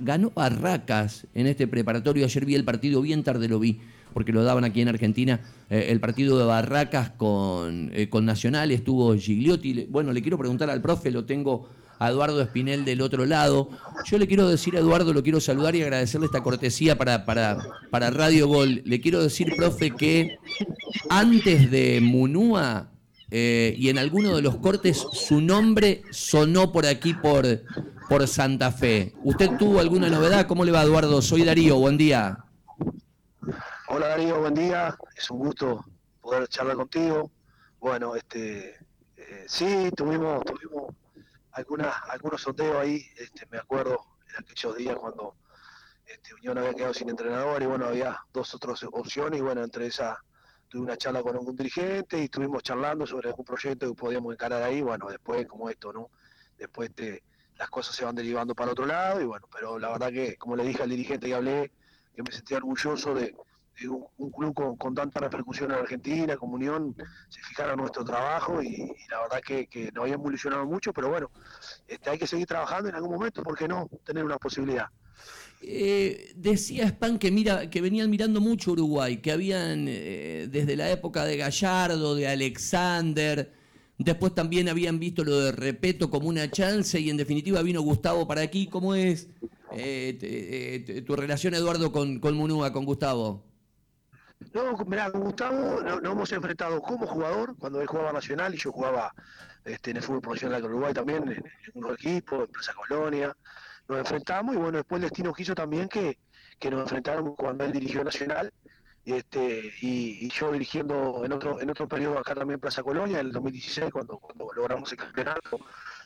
ganó Barracas en este preparatorio. Ayer vi el partido, bien tarde lo vi, porque lo daban aquí en Argentina. eh, el partido de Barracas con, eh, con Nacional, estuvo Gigliotti. Bueno, le quiero preguntar al profe, lo tengo a Eduardo Espinel del otro lado. Yo le quiero decir a Eduardo, lo quiero saludar y agradecerle esta cortesía para, para, para Radio Gol. Le quiero decir, profe, que antes de Munúa eh, y en alguno de los cortes su nombre sonó por aquí por, por Santa Fe. ¿Usted tuvo alguna novedad? ¿Cómo le va, Eduardo? Soy Darío, buen día. Hola Darío, buen día. Es un gusto poder charlar contigo. Bueno, este, eh, sí, tuvimos, tuvimos algunos sondeos ahí. Este, me acuerdo en aquellos días cuando este, Unión había quedado sin entrenador y bueno, había dos otras opciones y bueno, entre esas tuve una charla con algún dirigente y estuvimos charlando sobre algún proyecto que podíamos encarar ahí. Bueno, después como esto, ¿no? Después te, las cosas se van derivando para otro lado y bueno, pero la verdad que, como le dije al dirigente que hablé, que me sentía orgulloso de, un, club con, con tanta repercusión en Argentina, como Unión, se fijara en nuestro trabajo y, la verdad que, que nos habíamos ilusionado mucho, pero bueno, este, hay que seguir trabajando en algún momento, ¿por qué no? Tener una posibilidad. Eh, decía Span que, mira, que venían mirando mucho Uruguay, que habían eh, desde la época de Gallardo, de Alexander, después también habían visto lo de Repeto como una chance y en definitiva vino Gustavo para aquí. ¿Cómo es eh, eh, tu relación, Eduardo, con, con Munúa, con Gustavo? No, mirá, Gustavo nos, nos hemos enfrentado como jugador, cuando él jugaba Nacional y yo jugaba este, en el fútbol profesional de Uruguay también, en, en un equipo, en Plaza Colonia, nos enfrentamos y bueno, después el destino quiso también que, que nos enfrentáramos cuando él dirigió Nacional y, este, y, yo dirigiendo en otro en otro periodo acá también Plaza Colonia, en el 2016, cuando, logramos el campeonato,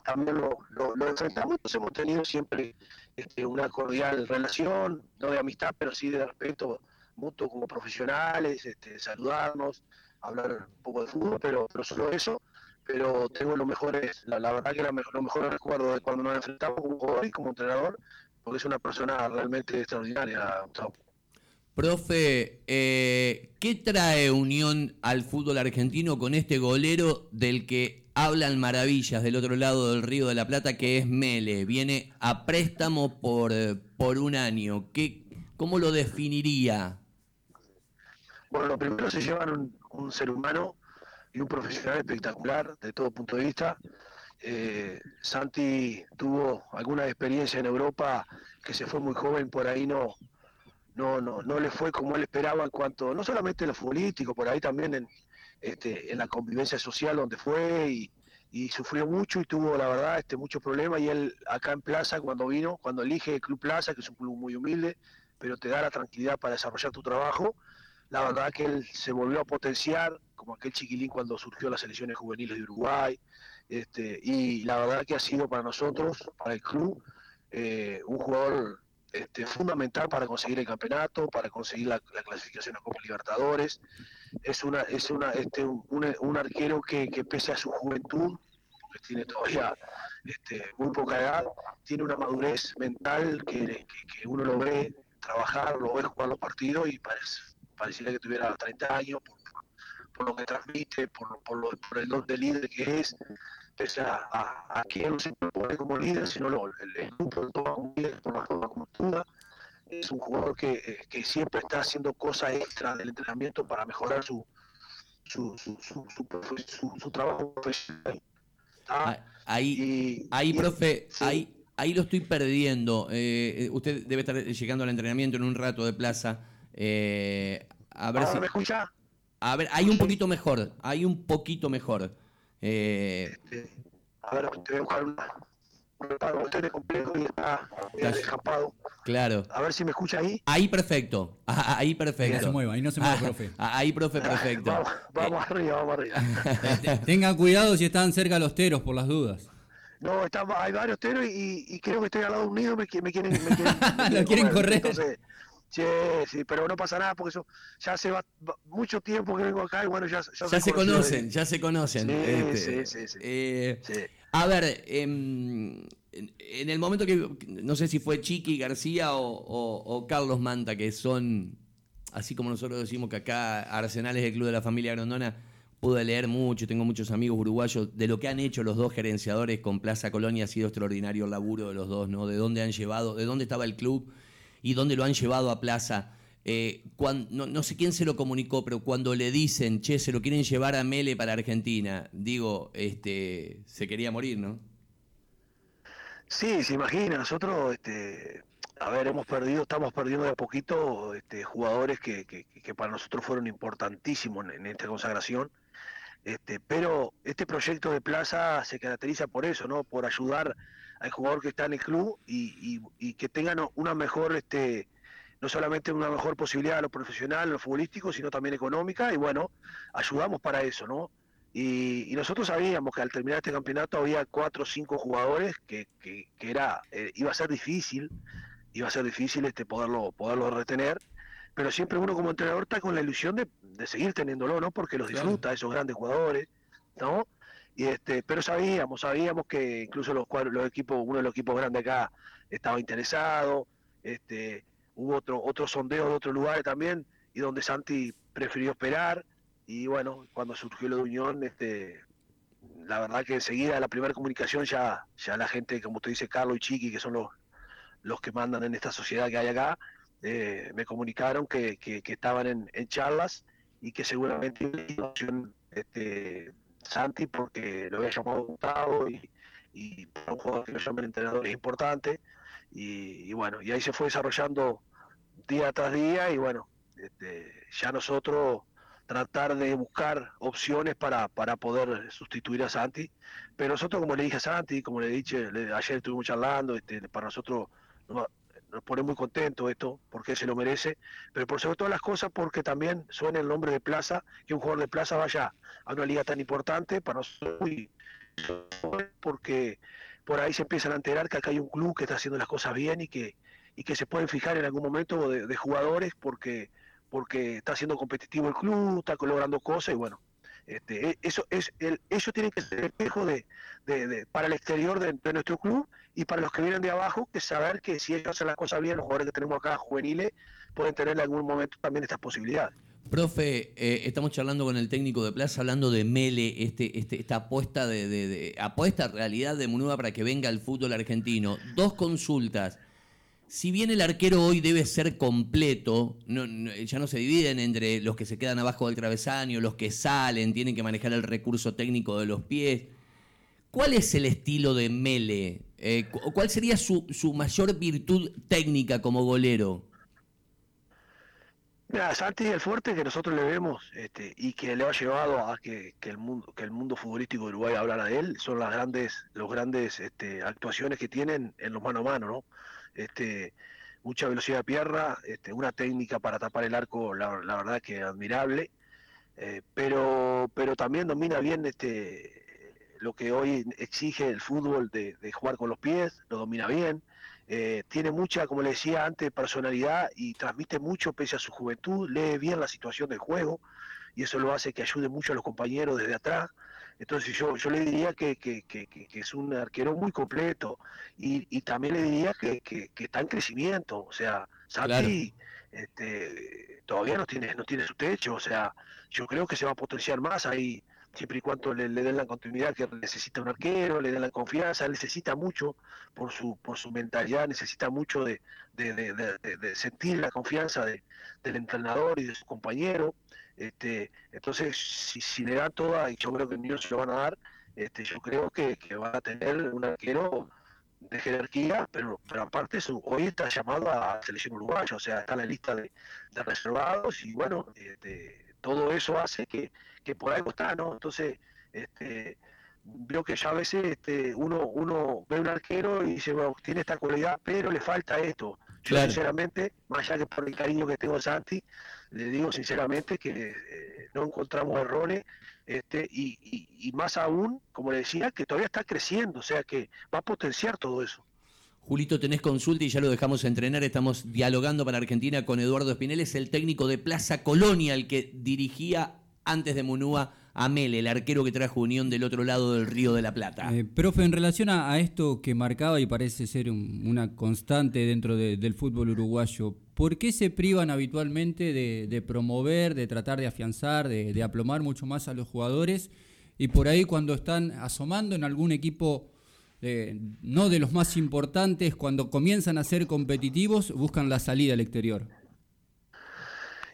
también lo, lo, enfrentamos, entonces hemos tenido siempre este, una cordial relación, no de amistad, pero sí de respeto mutuo como profesionales, este, saludarnos, hablar un poco de fútbol, pero, pero solo eso. Pero tengo los mejores, la, verdad que la, los mejores recuerdos de cuando nos enfrentamos como jugador y como entrenador, porque es una persona realmente extraordinaria, Gustavo. Profe, eh, ¿qué trae Unión al fútbol argentino con este golero del que hablan maravillas del otro lado del Río de la Plata, que es Mele? Viene a préstamo por, por un año. ¿Qué, ¿Cómo lo definiría? Bueno, lo primero se llevan un, un ser humano y un profesional espectacular de todo punto de vista. Eh, Santi tuvo alguna experiencia en Europa que se fue muy joven, por ahí no, no, no, no le fue como él esperaba en cuanto, no solamente en lo futbolístico, por ahí también en, este, en la convivencia social donde fue y, y sufrió mucho y tuvo la verdad este muchos problemas. Y él acá en Plaza cuando vino, cuando elige el Club Plaza, que es un club muy humilde, pero te da la tranquilidad para desarrollar tu trabajo, la verdad que él se volvió a potenciar, como aquel chiquilín cuando surgió las selecciones juveniles de Uruguay, este, y la verdad que ha sido para nosotros, para el club, eh, un jugador este, fundamental para conseguir el campeonato, para conseguir la, la clasificación a Copa Libertadores. Es una, es una, este, un, un- arquero que, que pese a su juventud, porque tiene todavía este, muy poca edad, tiene una madurez mental que, que- que uno lo ve trabajar, lo ve jugar los partidos y parece, pareciera que tuviera 30 años por, por lo que transmite, por, por, lo- por el don de líder que es, pese a, a, a que no se propone como líder, sino lo, grupo lo toma como líder por la forma como actúa. Es un jugador que, eh, que siempre está haciendo cosas extra del entrenamiento para mejorar su, su, su, su, su su- trabajo profesional. Ah, Ahí, Y- ahí y- profe, sí. ahí, ahí lo estoy perdiendo. Eh, eh, usted debe estar llegando al entrenamiento en un rato de plaza. Eh, a ver ¿Ahora si. me escucha? A ver, hay un poquito mejor. Hay un poquito mejor. Eh, Este, a ver, te voy a buscar un reparo, complejo y está medio Está- descampado. claro. A ver si me escucha ahí. Ahí perfecto. Ah, Ahí perfecto. Ahí no se mueva, ahí no se mueva, Ah, profe. Ahí, profe, perfecto. Vamos, vamos arriba, vamos arriba. Tengan cuidado si están cerca los teros por las dudas. No, está, hay varios teros y, y creo que estoy al lado de un nido, me, me quieren, me quieren, me Lo quieren correr. Entonces, sí, sí, pero no pasa nada porque eso ya hace va- va- mucho tiempo que vengo acá y bueno, ya, ya, Ya se conocen, de- ya se conocen. Sí, Este, sí, sí, sí. eh, Sí. A ver, em, en, en el momento que, no sé si fue Chiqui García o, o- o Carlos Manta, que son, así como nosotros decimos que acá Arsenal es el club de la familia Grondona, pude leer mucho, tengo muchos amigos uruguayos, de lo que han hecho los dos gerenciadores con Plaza Colonia ha sido extraordinario el laburo de los dos, ¿no? De dónde han llevado, de dónde estaba el club y dónde lo han llevado a Plaza. Eh, no, sé quién se lo comunicó, pero cuando le dicen, che, se lo quieren llevar a Mele para Argentina, digo, este, se quería morir, ¿no? Sí, se imagina, nosotros, este, a ver, hemos perdido, estamos perdiendo de a poquito este, jugadores que, que, para nosotros fueron importantísimos en esta consagración este, pero este proyecto de Plaza se caracteriza por eso, ¿no? Por ayudar al jugador que está en el club y, que tengan una mejor, este, no solamente una mejor posibilidad a lo profesional, a lo futbolístico, sino también económica. Y bueno, ayudamos para eso, ¿no? Y, nosotros sabíamos que al terminar este campeonato había cuatro o cinco jugadores que, que, era, eh, iba a ser difícil, iba a ser difícil este poderlo, poderlo retener pero siempre uno como entrenador está con la ilusión de, seguir teniéndolo, ¿no? Porque los disfruta, esos grandes jugadores, ¿no? Y este, pero sabíamos, sabíamos que incluso los los equipos, uno de los equipos grandes acá estaba interesado, este, hubo otro, otros sondeos de otros lugares también, y donde Santi prefirió esperar, y bueno, cuando surgió lo de Unión, este, la verdad que enseguida la primera comunicación ya, ya la gente, como usted dice, Carlos y Chiqui, que son los, los que mandan en esta sociedad que hay acá, eh, me comunicaron que, que, estaban en, charlas y que seguramente Santi porque lo había llamado Gustavo y, y para un jugador que lo llaman entrenador es importante. Y, bueno, y ahí se fue desarrollando día tras día y bueno, este, ya nosotros tratar de buscar opciones para, para poder sustituir a Santi, pero nosotros como le dije a Santi, como le dije, ayer estuvimos charlando, este, para nosotros nos pone muy contento esto, porque se lo merece, pero por sobre todas las cosas porque también suena el nombre de Plaza, que un jugador de Plaza vaya a una liga tan importante para nosotros, porque por ahí se empiezan a enterar que acá hay un club que está haciendo las cosas bien y que, y que se pueden fijar en algún momento de, jugadores porque, porque está siendo competitivo el club, está logrando cosas y bueno, este, e, eso es el, eso tiene que ser el espejo de, para el exterior de, nuestro club y para los que vienen de abajo, que saber que si ellos hacen las cosas bien, los jugadores que tenemos acá juveniles pueden tener en algún momento también estas posibilidades. Profe, eh, estamos charlando con el técnico de Plaza, hablando de Mele, este, este, esta apuesta de, de, apuesta realidad de Munuda para que venga el fútbol argentino. Dos consultas si bien el arquero hoy debe ser completo, ya no se dividen entre los que se quedan abajo del travesaño, los que salen, tienen que manejar el recurso técnico de los pies. ¿Cuál es el estilo de Mele? Eh, ¿Cuál sería su, mayor virtud técnica como golero? Mira, Santi el fuerte que nosotros le vemos este, y que le ha llevado a que, el mundo que el mundo futbolístico de Uruguay hablara de él son las grandes los grandes este, actuaciones que tienen en los mano a mano, ¿no? este, mucha velocidad de pierna, una técnica para tapar el arco, la, verdad que admirable, eh, pero, pero también domina bien este, lo que hoy exige el fútbol de, jugar con los pies, lo domina bien, eh, tiene mucha, como le decía antes, personalidad y transmite mucho pese a su juventud, lee bien la situación del juego y eso lo hace que ayude mucho a los compañeros desde atrás. Entonces yo, yo le diría que, que, que, que es un arquero muy completo y, y también le diría que, está en crecimiento. O sea, Santi este, todavía no tiene, no tiene su techo. O sea, yo creo que se va a potenciar más ahí siempre y cuando le, den la continuidad que necesita un arquero, le den la confianza, necesita mucho por su por su mentalidad, necesita mucho de, de, de, sentir la confianza del entrenador y de su compañero. Este, entonces, si, si, le dan toda, y yo creo que el niño se lo van a dar, este, yo creo que, que va a tener un arquero de jerarquía, pero, pero aparte su, hoy está llamado a selección uruguaya, o sea, está en la lista de, reservados y bueno, este, todo eso hace que, que por algo está, ¿no? Entonces, este, veo que ya a veces este, uno, uno ve un arquero y dice, bueno, tiene esta cualidad, pero le falta esto. Yo sinceramente, más allá que por el cariño que tengo a Santi, le digo sinceramente que eh, no encontramos errores este, y, y, más aún, como le decía, que todavía está creciendo, o sea que va a potenciar todo eso. Julito, tenés consulta y ya lo dejamos entrenar. Estamos dialogando para Argentina con Eduardo Espinel, es el técnico de Plaza Colonia, el que dirigía antes de Munúa a Mele, el arquero que trajo Unión del otro lado del Río de la Plata. Eh, profe, en relación a, esto que marcaba y parece ser una constante dentro del fútbol uruguayo, ¿por qué se privan habitualmente de, promover, de tratar de afianzar, de, aplomar mucho más a los jugadores? Y por ahí cuando están asomando en algún equipo no de los más importantes, cuando comienzan a ser competitivos, buscan la salida al exterior.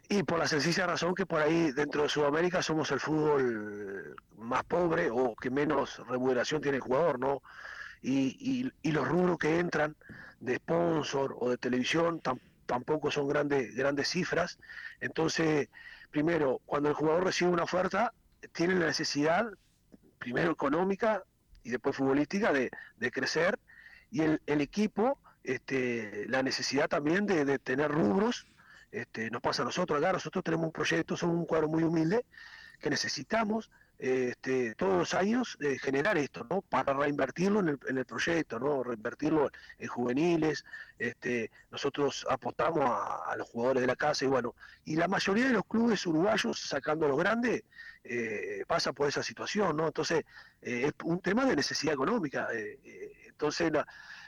Y por la sencilla razón que por ahí dentro de Sudamérica somos el fútbol más pobre o que menos remuneración tiene el jugador, ¿no? Y, los rubros que entran de sponsor o de televisión tampoco son grandes, grandes cifras. Entonces, primero, cuando el jugador recibe una oferta, tiene la necesidad, primero económica y después futbolística, de, de crecer. Y el, el equipo, este, la necesidad también de, de tener rubros este, nos pasa a nosotros acá, nosotros tenemos un proyecto, somos un cuadro muy humilde, que necesitamos este, todos los años eh, generar esto, ¿no? Para reinvertirlo en el, proyecto, ¿no? Reinvertirlo en juveniles, este, nosotros apostamos a, los jugadores de la casa y bueno, y la mayoría de los clubes uruguayos, sacando los grandes, eh, pasa por esa situación, ¿no? Entonces, eh, es un tema de necesidad económica, entonces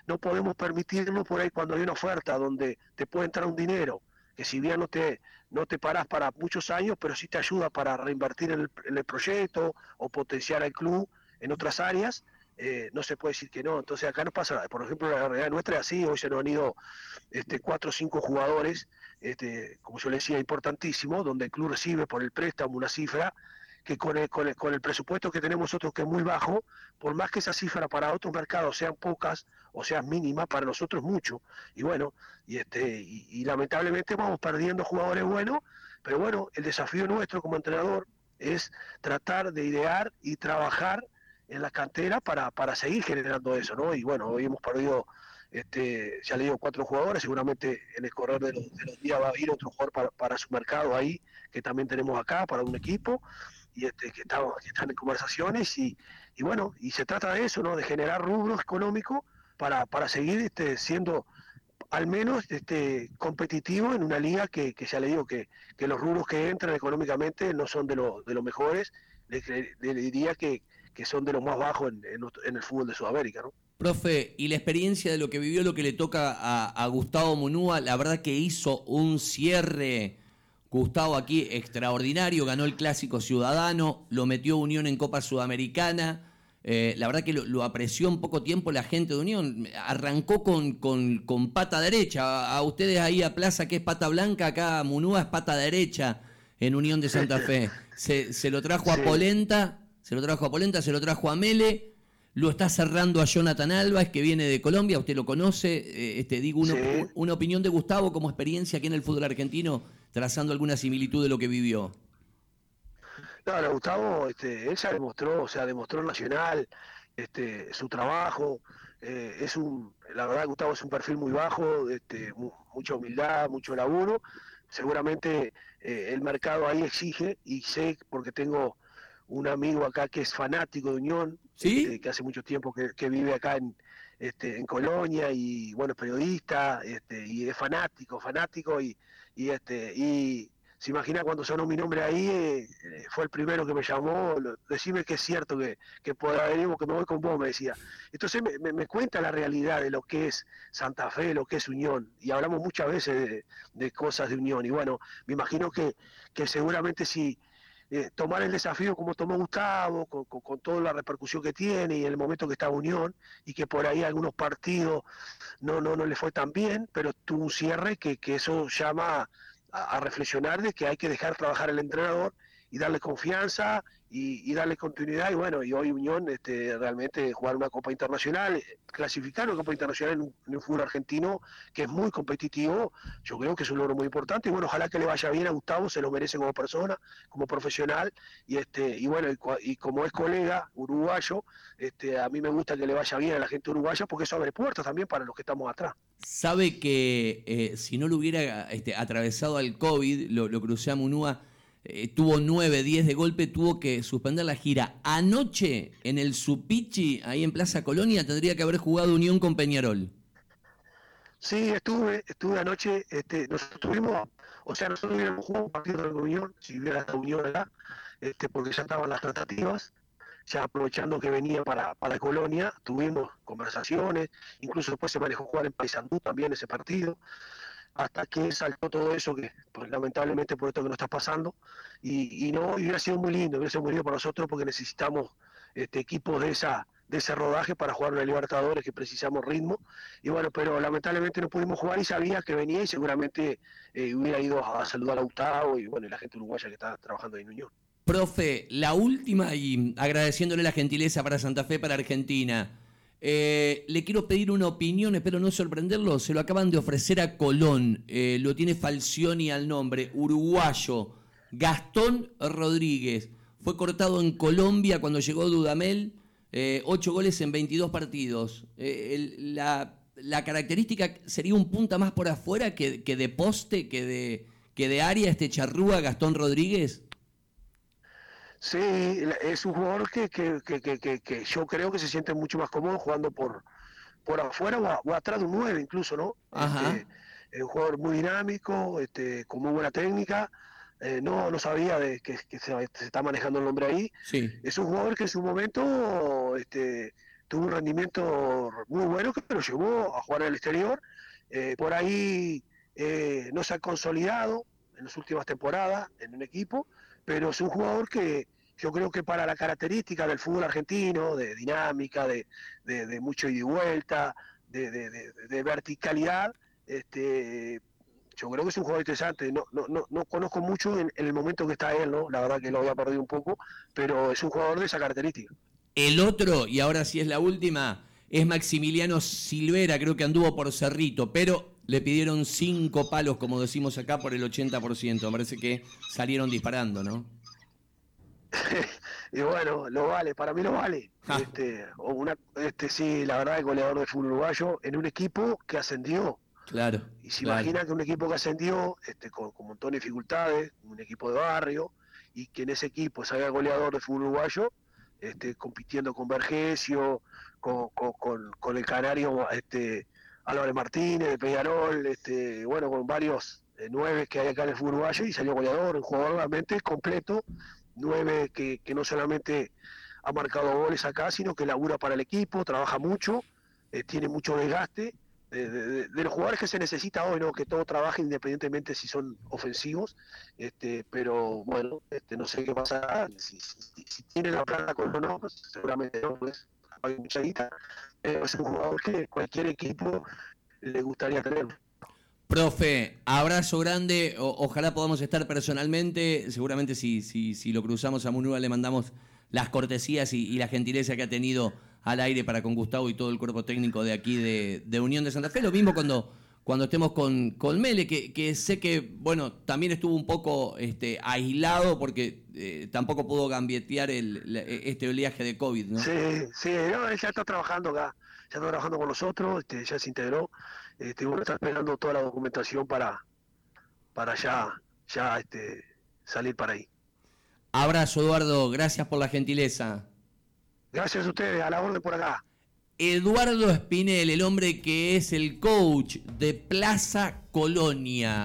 no podemos permitirnos por ahí cuando hay una oferta donde te puede entrar un dinero, que si bien no te, no te paras para muchos años, pero sí te ayuda para reinvertir en el, proyecto o potenciar al club en otras áreas, eh, no se puede decir que no. Entonces acá no pasa, por ejemplo, la realidad nuestra es así, hoy se nos han ido este, cuatro o cinco jugadores, este, como yo le decía, importantísimo, donde el club recibe por el préstamo una cifra que con el, con, el, con el presupuesto que tenemos nosotros, que es muy bajo, por más que esa cifra para otros mercados sean pocas o sean mínimas, para nosotros mucho. Y bueno, y, este, y, lamentablemente vamos perdiendo jugadores buenos, pero bueno, el desafío nuestro como entrenador es tratar de idear y trabajar en la cantera para, para seguir generando eso, ¿no? Y bueno, hoy hemos perdido, este, ya le digo, cuatro jugadores, seguramente en el correr de los, días va a ir otro jugador para, para su mercado ahí, que también tenemos acá, para un equipo y este, que, están en conversaciones y, y, bueno, y se trata de eso, ¿no? De generar rubros económicos para, para seguir este, siendo al menos este, competitivo en una liga que, que ya le digo que, que los rubros que entran económicamente no son de, lo, de los mejores, le, diría que, que, son de los más bajos en, en, el fútbol de Sudamérica, ¿no? Profe, y la experiencia de lo que vivió, lo que le toca a, a Gustavo Munúa, la verdad que hizo un cierre Gustavo aquí extraordinario, ganó el clásico ciudadano, lo metió Unión en Copa Sudamericana. Eh, la verdad que lo, apreció en poco tiempo la gente de Unión. Arrancó con, con, pata derecha. A, ustedes ahí a Plaza, que es pata blanca, acá Munúa es pata derecha en Unión de Santa Fe. Se, lo trajo a Polenta, se lo trajo a Polenta, se lo trajo a Mele. Lo está cerrando a Jonathan Alba, que viene de Colombia, usted lo conoce. Eh, este, digo, una opinión de Gustavo como experiencia aquí en el fútbol argentino trazando alguna similitud de lo que vivió. No, Gustavo, este, él ya demostró, o sea, demostró Nacional, este, su trabajo, eh, es un, la verdad Gustavo es un perfil muy bajo, este, mucha humildad, mucho laburo, seguramente eh, el mercado ahí exige y sé porque tengo un amigo acá que es fanático de Unión, este, que hace mucho tiempo que, vive acá en, este, en Colonia y bueno, es periodista este, y es fanático, fanático y, y este y se imagina cuando sonó mi nombre ahí, eh, fue el primero que me llamó, decime que es cierto que, que podrá venir que me voy con vos, me decía. Entonces me, cuenta la realidad de lo que es Santa Fe, lo que es Unión, y hablamos muchas veces de, cosas de Unión, y bueno, me imagino que, que seguramente si eh, tomar el desafío como tomó Gustavo, con, toda la repercusión que tiene y el momento que está Unión, y que por ahí algunos partidos no, no, no le fue tan bien, pero tuvo un cierre que, que eso llama a, reflexionar de que hay que dejar trabajar el entrenador y darle confianza y, darle continuidad. Y bueno, y hoy Unión este, realmente jugar una Copa Internacional, clasificar una Copa Internacional en un, fútbol argentino que es muy competitivo, yo creo que es un logro muy importante. Y bueno, ojalá que le vaya bien a Gustavo, se lo merece como persona, como profesional. Y este y bueno, y, como es colega uruguayo, este, a mí me gusta que le vaya bien a la gente uruguaya porque eso abre puertas también para los que estamos atrás. Sabe que eh, si no lo hubiera este, atravesado al COVID, lo, lo crucé a Munúa eh, tuvo 9, 10 de golpe, tuvo que suspender la gira. Anoche, en el Supichi, ahí en Plaza Colonia, tendría que haber jugado Unión con Peñarol. Sí, estuve, estuve anoche, este, nosotros tuvimos, o sea, nosotros hubiéramos jugado un partido de Unión, si hubiera la Unión acá, este, porque ya estaban las tratativas, ya aprovechando que venía para, para Colonia, tuvimos conversaciones, incluso después se manejó jugar en Paysandú también ese partido, hasta que saltó todo eso que pues, lamentablemente por esto que nos está pasando, y, y no, y hubiera sido muy lindo, hubiera sido muy lindo para nosotros porque necesitamos este, equipos de esa de ese rodaje para jugar una Libertadores que precisamos ritmo. Y bueno pero lamentablemente no pudimos jugar y sabía que venía y seguramente eh, hubiera ido a saludar a Gustavo y bueno y la gente uruguaya que está trabajando en Unión. Profe, la última y agradeciéndole la gentileza para Santa Fe, para Argentina. Eh, le quiero pedir una opinión, espero no sorprenderlo. Se lo acaban de ofrecer a Colón, eh, lo tiene Falcioni al nombre, uruguayo, Gastón Rodríguez. Fue cortado en Colombia cuando llegó Dudamel, eh, ocho goles en 22 partidos. Eh, la característica sería un punta más por afuera que, que de poste, que de, que de área, este charrúa Gastón Rodríguez. Sí, es un jugador que, que, que, que, que- que yo creo que se siente mucho más cómodo jugando por, por afuera o, a- o atrás de un 9 incluso, ¿no? Ajá. Este, es un jugador muy dinámico, este, con muy buena técnica. Eh, no, no sabía de que, que se, se está manejando el nombre ahí. Sí. Es un jugador que en su momento este, tuvo un rendimiento muy bueno, pero llegó a jugar en el exterior. Eh, por ahí eh, no se ha consolidado en las últimas temporadas en un equipo, pero es un jugador que yo creo que para la característica del fútbol argentino, de dinámica, de, de- mucho ida y vuelta, de verticalidad, este, yo creo que es un jugador interesante. No, no, no, no conozco mucho en, en el momento que está él, ¿no? La verdad que lo había perdido un poco, pero es un jugador de esa característica. El otro, y ahora sí es la última, es Maximiliano Silvera, creo que anduvo por Cerrito, pero le pidieron cinco palos, como decimos acá, por el 80%. Me parece que salieron disparando, ¿no? y bueno, lo vale, para mí lo vale. Ja. Este, una, este sí, la verdad, el goleador de fútbol uruguayo en un equipo que ascendió. Claro. Y se claro. imagina que un equipo que ascendió, este, con, con un montón de dificultades, un equipo de barrio, y que en ese equipo salga el goleador de fútbol uruguayo, este, compitiendo con Vergesio, con, con, con- con el canario este, Álvarez Martínez, de Peñarol, este, bueno, con varios eh, nueve que hay acá en el fútbol uruguayo, y salió goleador, un jugador realmente completo, nueve que, que no solamente ha marcado goles acá, sino que labura para el equipo, trabaja mucho, eh, tiene mucho desgaste, de, los jugadores que se necesita hoy, ¿no? Que todo trabaje independientemente si son ofensivos, este, pero bueno, este, no sé qué pasará, si, si, si tiene la plata con o no, pues, seguramente no, pues hay mucha guita, pero es un jugador que cualquier equipo le gustaría tener. Profe, abrazo grande. ojalá podamos estar personalmente. Seguramente si, si, si lo cruzamos a Munúa le mandamos las cortesías y, y la gentileza que ha tenido al aire para con Gustavo y todo el cuerpo técnico de aquí de, de Unión de Santa Fe. Lo mismo cuando, cuando estemos con, con Mele, que, que sé que, bueno, también estuvo un poco este, aislado porque eh, tampoco pudo gambetear el, la- este oleaje de COVID, ¿no? Sí, sí, no, él ya está trabajando acá, ya está trabajando con nosotros, este, ya se integró, este, está esperando toda la documentación para, para ya, ya este, salir para ahí. Abrazo, Eduardo. Gracias por la gentileza. Gracias a ustedes, a la orden por acá. Eduardo Espinel, el hombre que es el coach de Plaza Colonia.